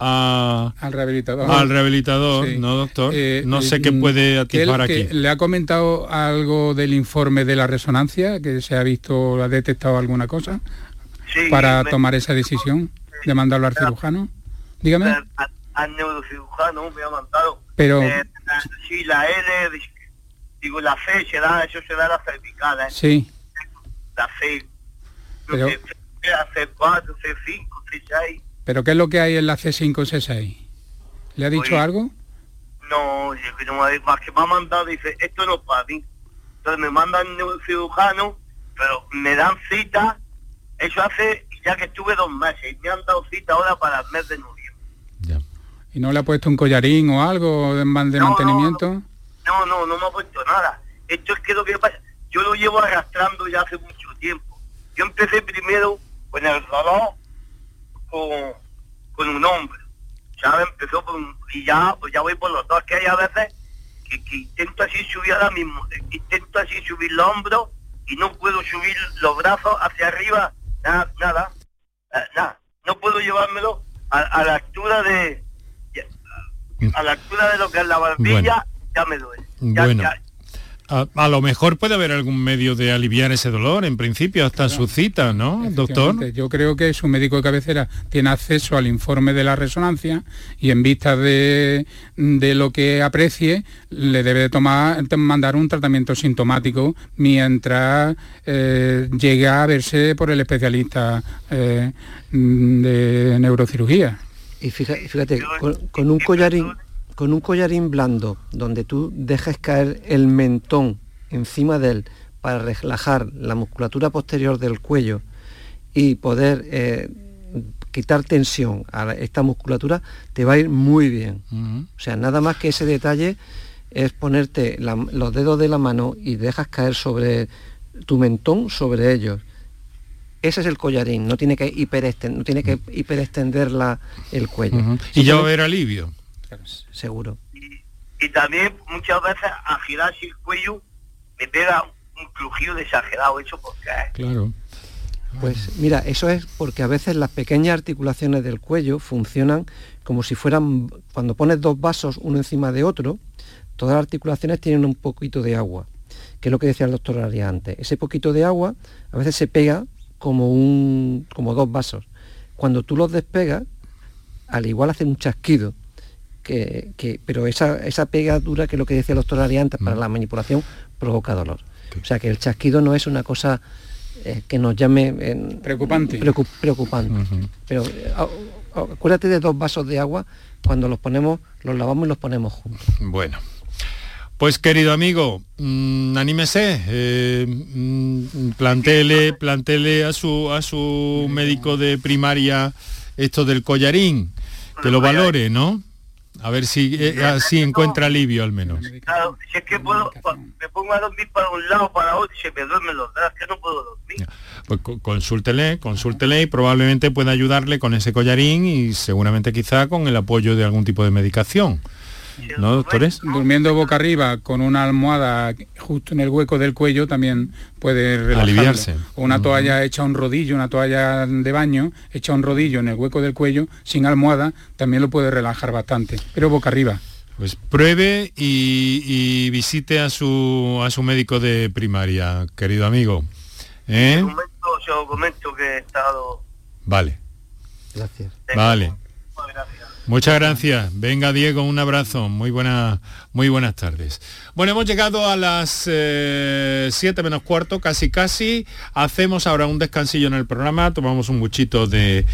a, al rehabilitador. Al rehabilitador, ¿no, doctor? Eh, no sé qué mm, puede atisbar aquí. ¿Le ha comentado algo del informe de la resonancia? ¿Que se ha visto, ha detectado alguna cosa? para tomar esa decisión de mandarlo al cirujano. Dígame. Al, neurocirujano me ha mandado. Pero... Eh, sí, la L digo, la C se da, eso se da la cervical, ¿eh? Sí. La C. Pero... C4, C5, C6. ¿Pero qué es lo que hay en la C5, C6? ¿Le ha dicho algo? No, no más que me ha mandado, dice, esto no es para mí. Entonces me mandan un cirujano, pero me dan cita, eso hace ya que estuve dos meses, y me han dado cita ahora para el mes de noviembre. Ya. ¿Y no le ha puesto un collarín o algo de, mantenimiento? No, no, no me ha puesto nada. Esto es que lo que pasa, yo lo llevo arrastrando ya hace mucho tiempo. Yo empecé primero con el dolor, con, con un hombre. Ya empezó y ya, pues ya voy por los dos, que hay a veces que, intento así subir ahora mismo, intento así subir los hombros y no puedo subir los brazos hacia arriba, nada, nada, eh, nada. No puedo llevármelo a, la altura de a la altura de lo que es la barbilla. A, lo mejor puede haber algún medio de aliviar ese dolor, en principio, hasta su cita, ¿no, doctor? Yo creo que su médico de cabecera tiene acceso al informe de la resonancia y en vista de, lo que aprecie, le debe tomar, mandar un tratamiento sintomático mientras eh, llega a verse por el especialista eh, de neurocirugía. Y fíjate, con un collarín con un collarín blando donde tú dejes caer el mentón encima de él para relajar la musculatura posterior del cuello y poder eh, quitar tensión a esta musculatura, te va a ir muy bien. O sea, nada más que ese detalle es ponerte los dedos de la mano y dejas caer sobre tu mentón sobre ellos. Ese es el collarín, no tiene que, hiperextender, no tiene que hiperextender la, el cuello. Y ya va a haber alivio seguro. Y, también muchas veces a girar el cuello me pega un crujido exagerado, eso porque... Claro. Pues mira, eso es porque a veces las pequeñas articulaciones del cuello funcionan como si fueran, cuando pones dos vasos uno encima de otro, todas las articulaciones tienen un poquito de agua, que es lo que decía el doctor Arias antes. Ese poquito de agua a veces se pega como, un, como dos vasos. Cuando tú los despegas, al igual hace un chasquido que, pero esa, esa pegadura que es lo que decía el doctor Arianta para mm. la manipulación provoca dolor. O sea que el chasquido no es una cosa eh, que nos llame preocupante. preocupante. Pero eh, acuérdate de dos vasos de agua cuando los ponemos, los lavamos y los ponemos juntos. Bueno. Pues querido amigo, mm, anímese, eh, mm, plantele, a su a su médico de primaria esto del collarín, que lo valore, ¿no? A ver si eh, así encuentra alivio al menos. Claro, si es que puedo, me pongo a dormir para un lado, para otro, y se me duermen los dedos, que no puedo dormir. Pues consúltele, consúltele y probablemente pueda ayudarle con ese collarín y seguramente quizá con el apoyo de algún tipo de medicación. ¿No, doctores? Durmiendo boca arriba con una almohada justo en el hueco del cuello también puede aliviarse. O una toalla hecha un rodillo, una toalla de baño hecha un rodillo en el hueco del cuello sin almohada también lo puede relajar bastante, pero boca arriba. Pues pruebe y, visite a su a su médico de primaria, querido amigo. ¿Eh? Yo comento, que he estado. Vale. Gracias. Vale. Muchas gracias. Venga, Diego, un abrazo. Muy, buena, muy buenas tardes. Bueno, hemos llegado a las 7 eh, menos cuarto, casi casi. Hacemos ahora un descansillo en el programa, tomamos un buchito de,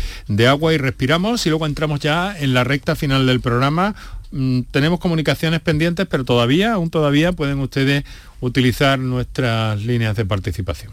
agua y respiramos y luego entramos ya en la recta final del programa. Mm, tenemos comunicaciones pendientes, pero todavía, aún todavía pueden ustedes utilizar nuestras líneas de participación.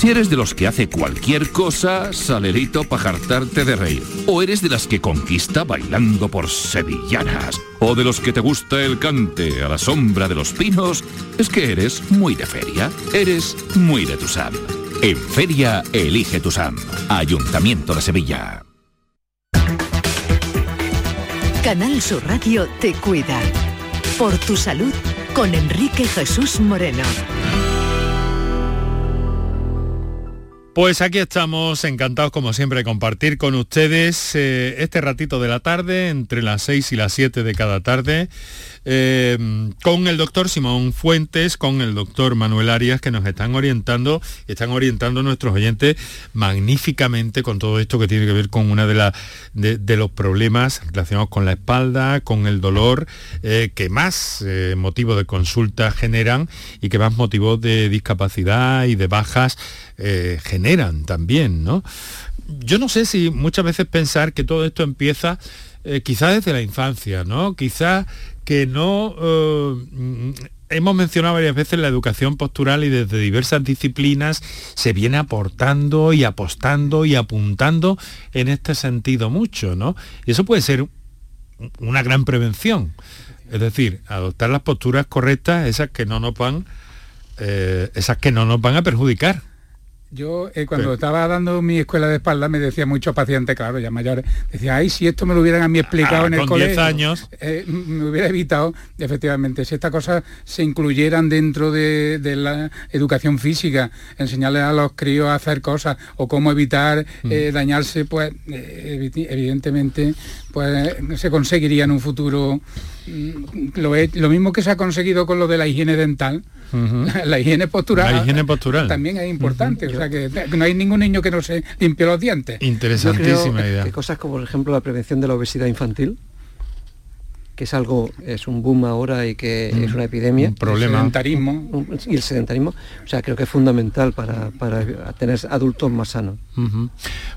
Si eres de los que hace cualquier cosa, salerito para jartarte de reír. O eres de las que conquista bailando por sevillanas. O de los que te gusta el cante a la sombra de los pinos, es que eres muy de feria. Eres muy de Tusam. En feria, elige Tusam. Ayuntamiento de Sevilla. Canal Sur Radio te cuida. Por tu salud con Enrique Jesús Moreno. Pues aquí estamos encantados como siempre de compartir con ustedes eh, este ratito de la tarde, entre las 6 y las 7 de cada tarde, eh, con el doctor Simón Fuentes, con el doctor Manuel Arias, que nos están orientando, están orientando nuestros oyentes magníficamente con todo esto que tiene que ver con una de, de, los problemas relacionados con la espalda, con el dolor, eh, que más eh, motivos de consulta generan y que más motivos de discapacidad y de bajas generan también, ¿no? Yo no sé si muchas veces pensar que todo esto empieza quizás desde la infancia, ¿no? Quizás que no... Eh, hemos mencionado varias veces la educación postural y desde diversas disciplinas se viene aportando y apostando y apuntando en este sentido mucho, ¿no? Y eso puede ser una gran prevención. Es decir, adoptar las posturas correctas, esas que no nos van, eh, esas que no nos van a perjudicar. Yo eh, cuando estaba dando mi escuela de espalda me decía muchos pacientes, claro, ya mayores, decía, ay, si esto me lo hubieran a mí explicado ah, en el colegio, 10 años. Eh, me hubiera evitado, efectivamente, si estas cosas se incluyeran dentro de, la educación física, enseñarles a los críos a hacer cosas o cómo evitar mm. eh, dañarse, pues evidentemente pues se conseguiría en un futuro mm, lo, lo mismo que se ha conseguido con lo de la higiene dental <laughs> la, higiene postural. La higiene postural. También es importante. O sea que no hay ningún niño que no se limpie los dientes. Interesantísima idea. Que cosas como, por ejemplo, la prevención de la obesidad infantil que es algo, es un boom ahora y que es una epidemia. Un problema. El sedentarismo. Y el sedentarismo. O sea, creo que es fundamental para, tener adultos más sanos.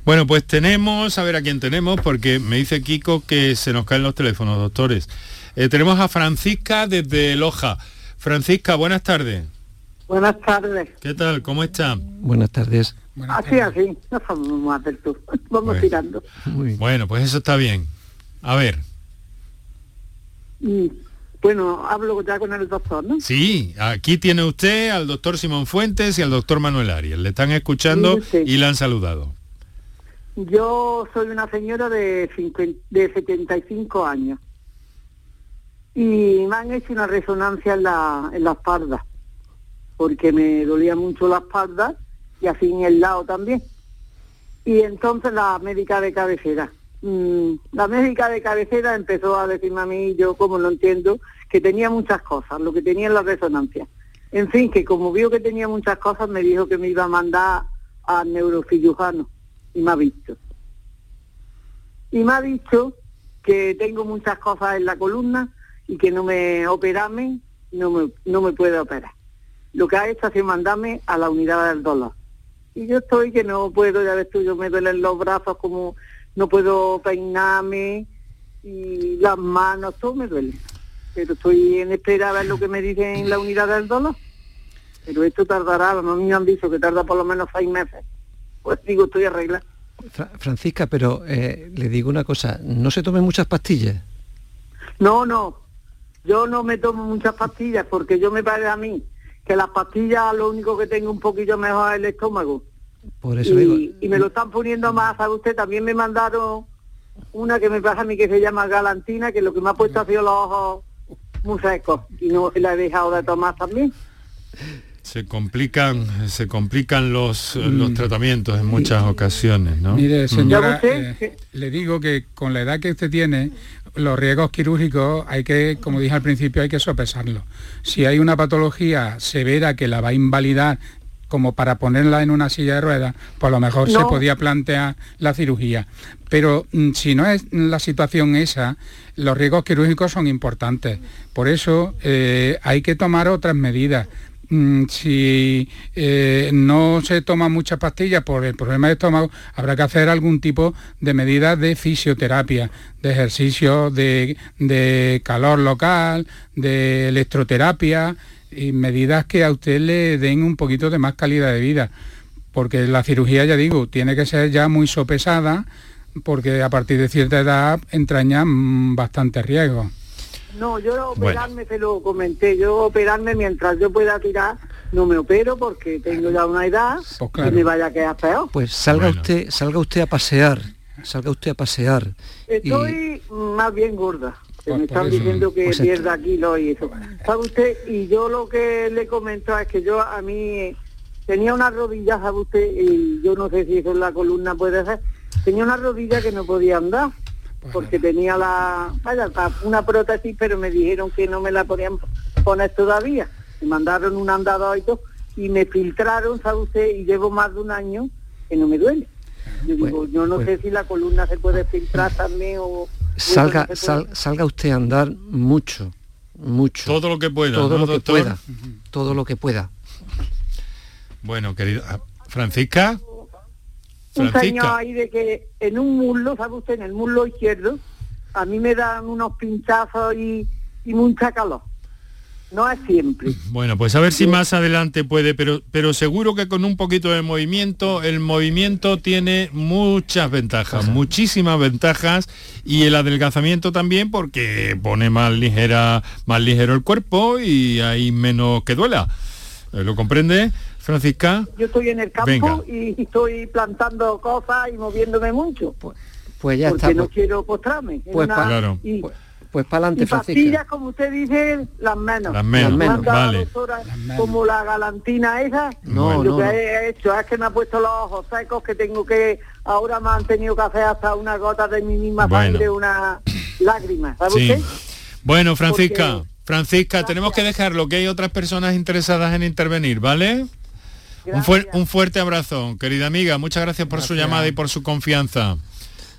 Bueno, pues tenemos, a ver a quién tenemos, porque me dice Kiko que se nos caen los teléfonos, doctores. Eh, tenemos a Francisca desde Loja. Francisca, buenas tardes. Buenas tardes. ¿Qué tal? ¿Cómo está? Buenas tardes. así, así. No somos más del tú. <laughs> Vamos tirando. Bueno, pues eso está bien. A ver. Mm, bueno, hablo ya con el doctor, ¿no? Sí, aquí tiene usted al doctor Simón Fuentes y al doctor Manuel Arias. Le están escuchando y le han saludado. Yo soy una señora de, de 75 años. Y me han hecho una resonancia en la, en la espalda, porque me dolía mucho la espalda y así en el lado también. Y entonces la médica de cabecera, mm, la médica de cabecera empezó a decirme a mí, yo como no entiendo, que tenía muchas cosas, lo que tenía en la resonancia. En fin, que como vio que tenía muchas cosas, me dijo que me iba a mandar al neurocirujano y me ha visto. Y me ha dicho que tengo muchas cosas en la columna y que no me operame, no me, no me puede operar. Lo que ha hecho es mandarme a la unidad del dolor. Y yo estoy que no puedo, ya ves tú, yo me duelen los brazos como no puedo peinarme y las manos, todo me duele. Pero estoy en espera a ver lo que me dicen en la unidad del dolor. Pero esto tardará, los niños han dicho que tarda por lo menos seis meses. Pues digo, estoy arreglada. Francisca, pero eh, le digo una cosa, ¿no se tomen muchas pastillas? No, no, yo no me tomo muchas pastillas porque yo me parece a mí que las pastillas lo único que tengo un poquillo mejor es el estómago. Por eso y, digo... y me lo están poniendo más, a usted? También me mandaron una que me pasa a mí que se llama Galantina, que lo que me ha puesto ha sido los ojos muy secos y no la he dejado de tomar también. <laughs> Se complican, se complican los, los mm. tratamientos en muchas ocasiones, ¿no? Mire, mm. señora, eh, le digo que con la edad que usted tiene, los riesgos quirúrgicos hay que, como dije al principio, hay que sopesarlo. Si hay una patología severa que la va a invalidar como para ponerla en una silla de ruedas, pues a lo mejor se podía plantear la cirugía. Pero mm, si no es la situación esa, los riesgos quirúrgicos son importantes. Por eso eh, hay que tomar otras medidas. Mm, si eh, no se toma muchas pastillas por el problema de estómago, habrá que hacer algún tipo de medidas de fisioterapia, de ejercicio de, calor local, de electroterapia y medidas que a usted le den un poquito de más calidad de vida. Porque la cirugía, ya digo, tiene que ser ya muy sopesada porque a partir de cierta edad entraña mm, bastante riesgo. No, yo operarme te lo comenté, yo operarme mientras yo pueda tirar, no me opero porque tengo ya una edad pues y me vaya a quedar peor. Pues salga usted, salga usted a pasear, salga usted a pasear. Estoy más bien gorda. me pues están diciendo que pues pierda kilos y eso. ¿Sabe usted? Y yo lo que le comento es que yo a mí tenía una rodilla, ¿sabe usted? Y yo no sé si eso en la columna puede ser. Tenía una rodilla que no podía andar porque tenía la, vaya, una prótesis, pero me dijeron que no me la podían poner todavía. Me mandaron un andador y todo, y me filtraron, ¿sabe usted? Y llevo más de un año que no me duele. Yo digo, yo no sé si la columna se puede filtrar también o... Salga, salga usted a andar mucho, mucho. Todo lo que pueda, Todo lo que pueda, todo lo que pueda. Bueno, querida Francisca un señor ahí de que en un muslo, ¿sabe usted? En el muslo izquierdo, a mí me dan unos pinchazos y, mucha calor. No es siempre. Bueno, pues a ver si más adelante puede, pero, pero seguro que con un poquito de movimiento, el movimiento tiene muchas ventajas, muchísimas ventajas, y el adelgazamiento también porque pone más ligera, más ligero el cuerpo y hay menos que duela. ¿Lo comprende? Francisca. Yo estoy en el campo y estoy plantando cosas y moviéndome mucho. Pues, pues ya porque no quiero postrarme. Pues, claro. pues, para adelante, Francisca. pastillas, como usted dice, las menos. Las menos, vale. Como la galantina esa. No, lo que he hecho es que me ha puesto los ojos secos que tengo que... Ahora me han tenido que hacer hasta una gota de mi misma sangre, una lágrima. ¿Sabe usted? Bueno, Francisca. Francisca, tenemos que dejarlo, que hay otras personas interesadas en intervenir, ¿vale? Un, fuerte abrazo, querida amiga. Muchas gracias por su llamada y por su confianza.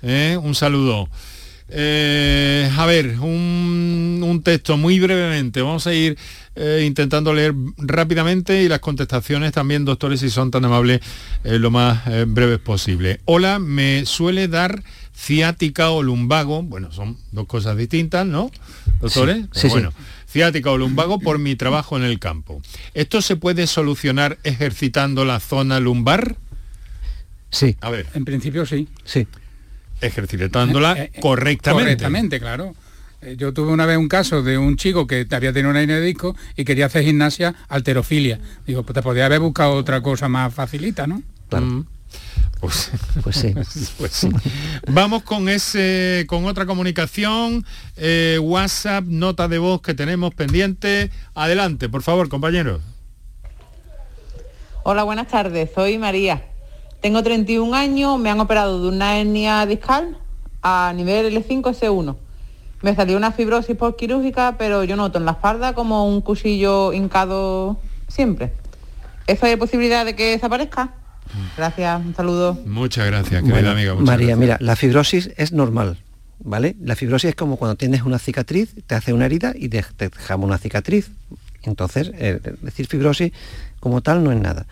¿eh? Un saludo. Eh, a ver, un, texto muy brevemente. Vamos a ir eh, intentando leer rápidamente y las contestaciones también, doctores, si son tan amables, lo más breves posible. Hola, me suele dar ciática o lumbago. Bueno, son dos cosas distintas, ¿no? Doctores. Sí, bueno ciática o lumbago por mi trabajo en el campo. ¿Esto se puede solucionar ejercitando la zona lumbar? Sí. A ver. En principio sí. Sí. Ejercitándola eh, eh, correctamente. Correctamente, claro. Eh, yo tuve una vez un caso de un chico que había tenido una hernia de disco y quería hacer gimnasia alterofilia. Digo, pues te podría haber buscado otra cosa más facilita, ¿no? Mm. Pues, pues, <laughs> pues, sí. Vamos con ese, con otra comunicación, eh, WhatsApp, nota de voz que tenemos pendiente. Adelante, por favor, compañeros. Hola, buenas tardes. Soy María. Tengo 31 años, me han operado de una hernia discal a nivel L5 S1. Me salió una fibrosis por quirúrgica, pero yo noto en la espalda como un cuchillo hincado siempre. ¿Eso hay posibilidad de que desaparezca? Gracias, un saludo. Muchas gracias, querida amiga. María, mira, la fibrosis es normal, ¿vale? La fibrosis es como cuando tienes una cicatriz, te hace una herida y te, dejamos una cicatriz. Entonces, eh, decir fibrosis como tal no es nada.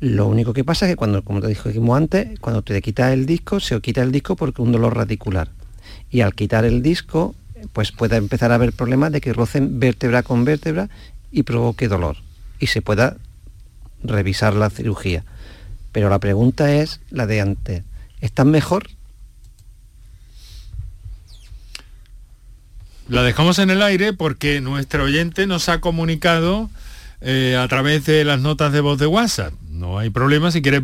Lo único que pasa es que cuando, como te dijimos antes, cuando te quitas el disco, se quita el disco porque un dolor radicular. Y al quitar el disco, pues puede empezar a haber problemas de que rocen vértebra con vértebra y provoque dolor. Y se pueda revisar la cirugía. Pero la pregunta es la de antes. ¿Están mejor? La dejamos en el aire porque nuestro oyente nos ha comunicado eh, a través de las notas de voz de WhatsApp. No hay problema si quiere,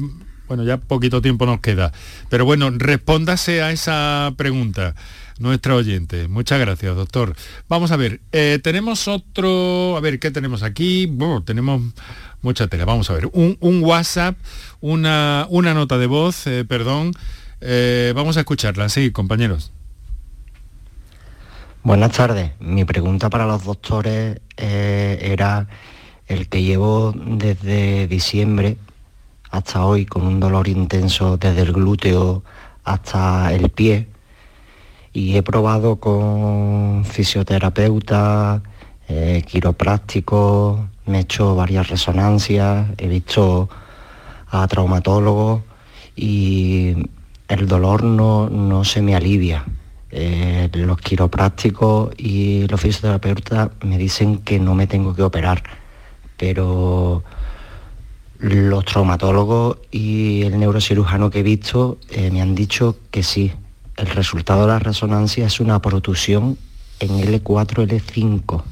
bueno, ya poquito tiempo nos queda. Pero bueno, respóndase a esa pregunta, nuestra oyente. Muchas gracias, doctor. Vamos a ver, eh, tenemos otro, a ver, ¿qué tenemos aquí? Bueno, tenemos mucha tela. Vamos a ver, un, WhatsApp, una, una, nota de voz, eh, perdón. Eh, vamos a escucharla, sí, compañeros. Buenas tardes. Mi pregunta para los doctores era el que llevo desde diciembre hasta hoy con un dolor intenso desde el glúteo hasta el pie y he probado con fisioterapeuta, quiropráctico, me he hecho varias resonancias, he visto a traumatólogos y el dolor no, se me alivia. Eh, los quiroprácticos y los fisioterapeutas me dicen que no me tengo que operar, pero los traumatólogos y el neurocirujano que he visto eh, me han dicho que sí. El resultado de la resonancia es una protusión en L4, L5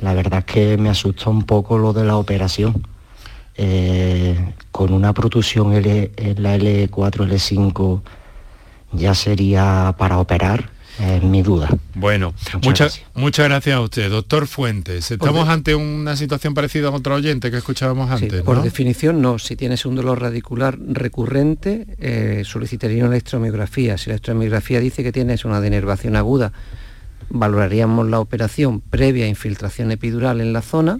la verdad es que me asusta un poco lo de la operación. Eh, con una protusión en la L4, L5 ya sería para operar, es mi duda. Bueno, muchas, muchas gracias. a usted, doctor Fuentes. Estamos ante una situación parecida a otro oyente que escuchábamos antes. Por definición, no. Si tienes un dolor radicular recurrente, eh, solicitaría una electromiografía. Si la electromiografía dice que tienes una denervación aguda valoraríamos la operación previa infiltración epidural en la zona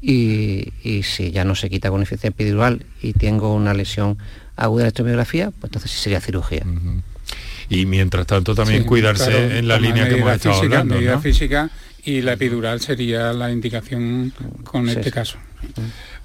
y, si ya no se quita con infiltración epidural y tengo una lesión aguda de electromiografía, pues entonces sí sería cirugía. Y mientras tanto también cuidarse en la línea que hemos estado hablando. física y la epidural sería la indicación con este caso.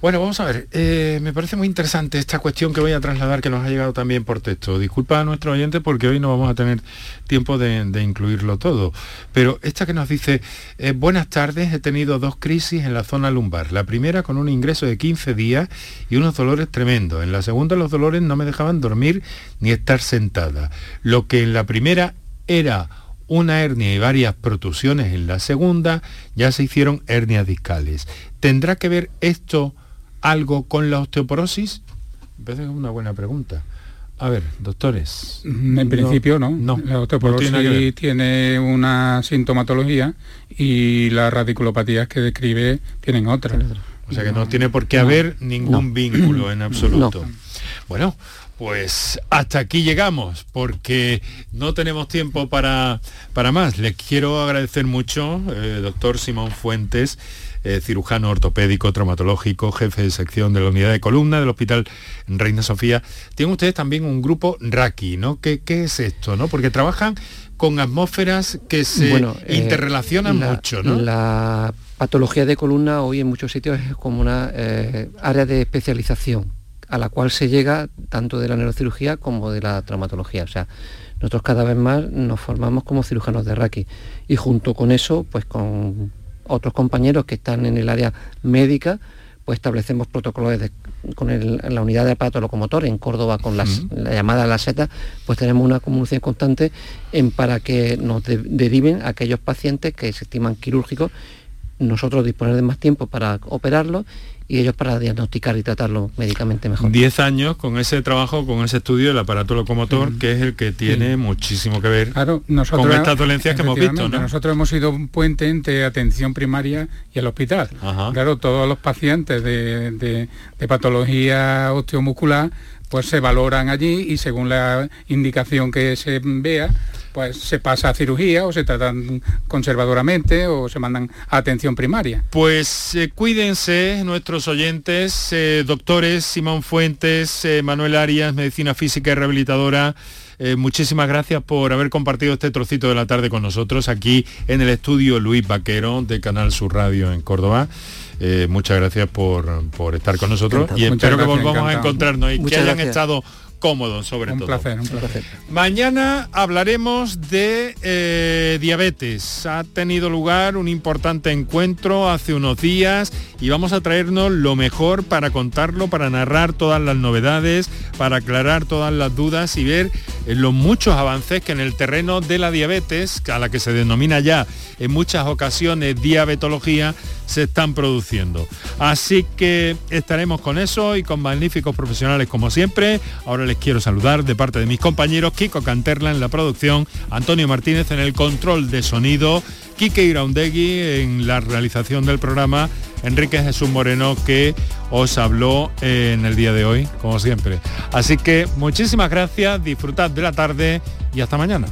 Bueno, vamos a ver, eh, me parece muy interesante esta cuestión que voy a trasladar, que nos ha llegado también por texto. Disculpa a nuestro oyente porque hoy no vamos a tener tiempo de, incluirlo todo. Pero esta que nos dice, eh, buenas tardes, he tenido dos crisis en la zona lumbar. La primera con un ingreso de 15 días y unos dolores tremendos. En la segunda los dolores no me dejaban dormir ni estar sentada. Lo que en la primera era una hernia y varias protusiones en la segunda, ya se hicieron hernias discales. ¿Tendrá que ver esto algo con la osteoporosis? Me parece una buena pregunta. A ver, doctores. Mm, en principio no. no. La osteoporosis tiene, una sintomatología y las radiculopatías que describe tienen otra. O sea que no tiene por qué haber ningún vínculo en absoluto. Bueno, pues hasta aquí llegamos, porque no tenemos tiempo para, para más. Les quiero agradecer mucho, eh, doctor Simón Fuentes, eh, cirujano ortopédico, traumatológico, jefe de sección de la unidad de columna del Hospital Reina Sofía. Tienen ustedes también un grupo RACI, ¿no? ¿Qué, es esto, no? Porque trabajan con atmósferas que se eh, interrelacionan mucho, ¿no? La patología de columna hoy en muchos sitios es como una eh, área de especialización a la cual se llega tanto de la neurocirugía como de la traumatología. O sea, nosotros cada vez más nos formamos como cirujanos de RACI y junto con eso, pues con otros compañeros que están en el área médica, pues establecemos protocolos con la unidad de aparato locomotor en Córdoba con la llamada la SETA, pues tenemos una comunicación constante en, para que nos deriven aquellos pacientes que se estiman quirúrgicos. Nosotros disponer de más tiempo para operarlo y ellos para diagnosticar y tratarlo médicamente mejor. Diez años con ese trabajo, con ese estudio del aparato locomotor, que es el que tiene muchísimo que ver con estas dolencias que hemos visto. Nosotros hemos sido un puente entre atención primaria y el hospital. Claro, todos los pacientes de, de patología osteomuscular pues se valoran allí y según la indicación que se vea, pues se pasa a cirugía o se tratan conservadoramente o se mandan a atención primaria. Pues eh, cuídense nuestros oyentes, eh, doctores Simón Fuentes, eh, Manuel Arias, Medicina Física y Rehabilitadora. muchísimas gracias por haber compartido este trocito de la tarde con nosotros aquí en el estudio Luis Vaquero de Canal Sur Radio en Córdoba. muchas gracias por, estar con nosotros y espero que volvamos a encontrarnos y que hayan estado cómodo sobre todo. Un placer, un placer. Mañana hablaremos de eh, diabetes. Ha tenido lugar un importante encuentro hace unos días y vamos a traernos lo mejor para contarlo, para narrar todas las novedades, para aclarar todas las dudas y ver eh, los muchos avances que en el terreno de la diabetes, a la que se denomina ya en muchas ocasiones diabetología, se están produciendo. Así que estaremos con eso y con magníficos profesionales como siempre. Ahora les quiero saludar de parte de mis compañeros Kiko Canterla en la producción, Antonio Martínez en el control de sonido, Quique Iraundegui en la realización del programa, Enrique Jesús Moreno que os habló en el día de hoy, como siempre. Así que muchísimas gracias, disfrutad de la tarde y hasta mañana.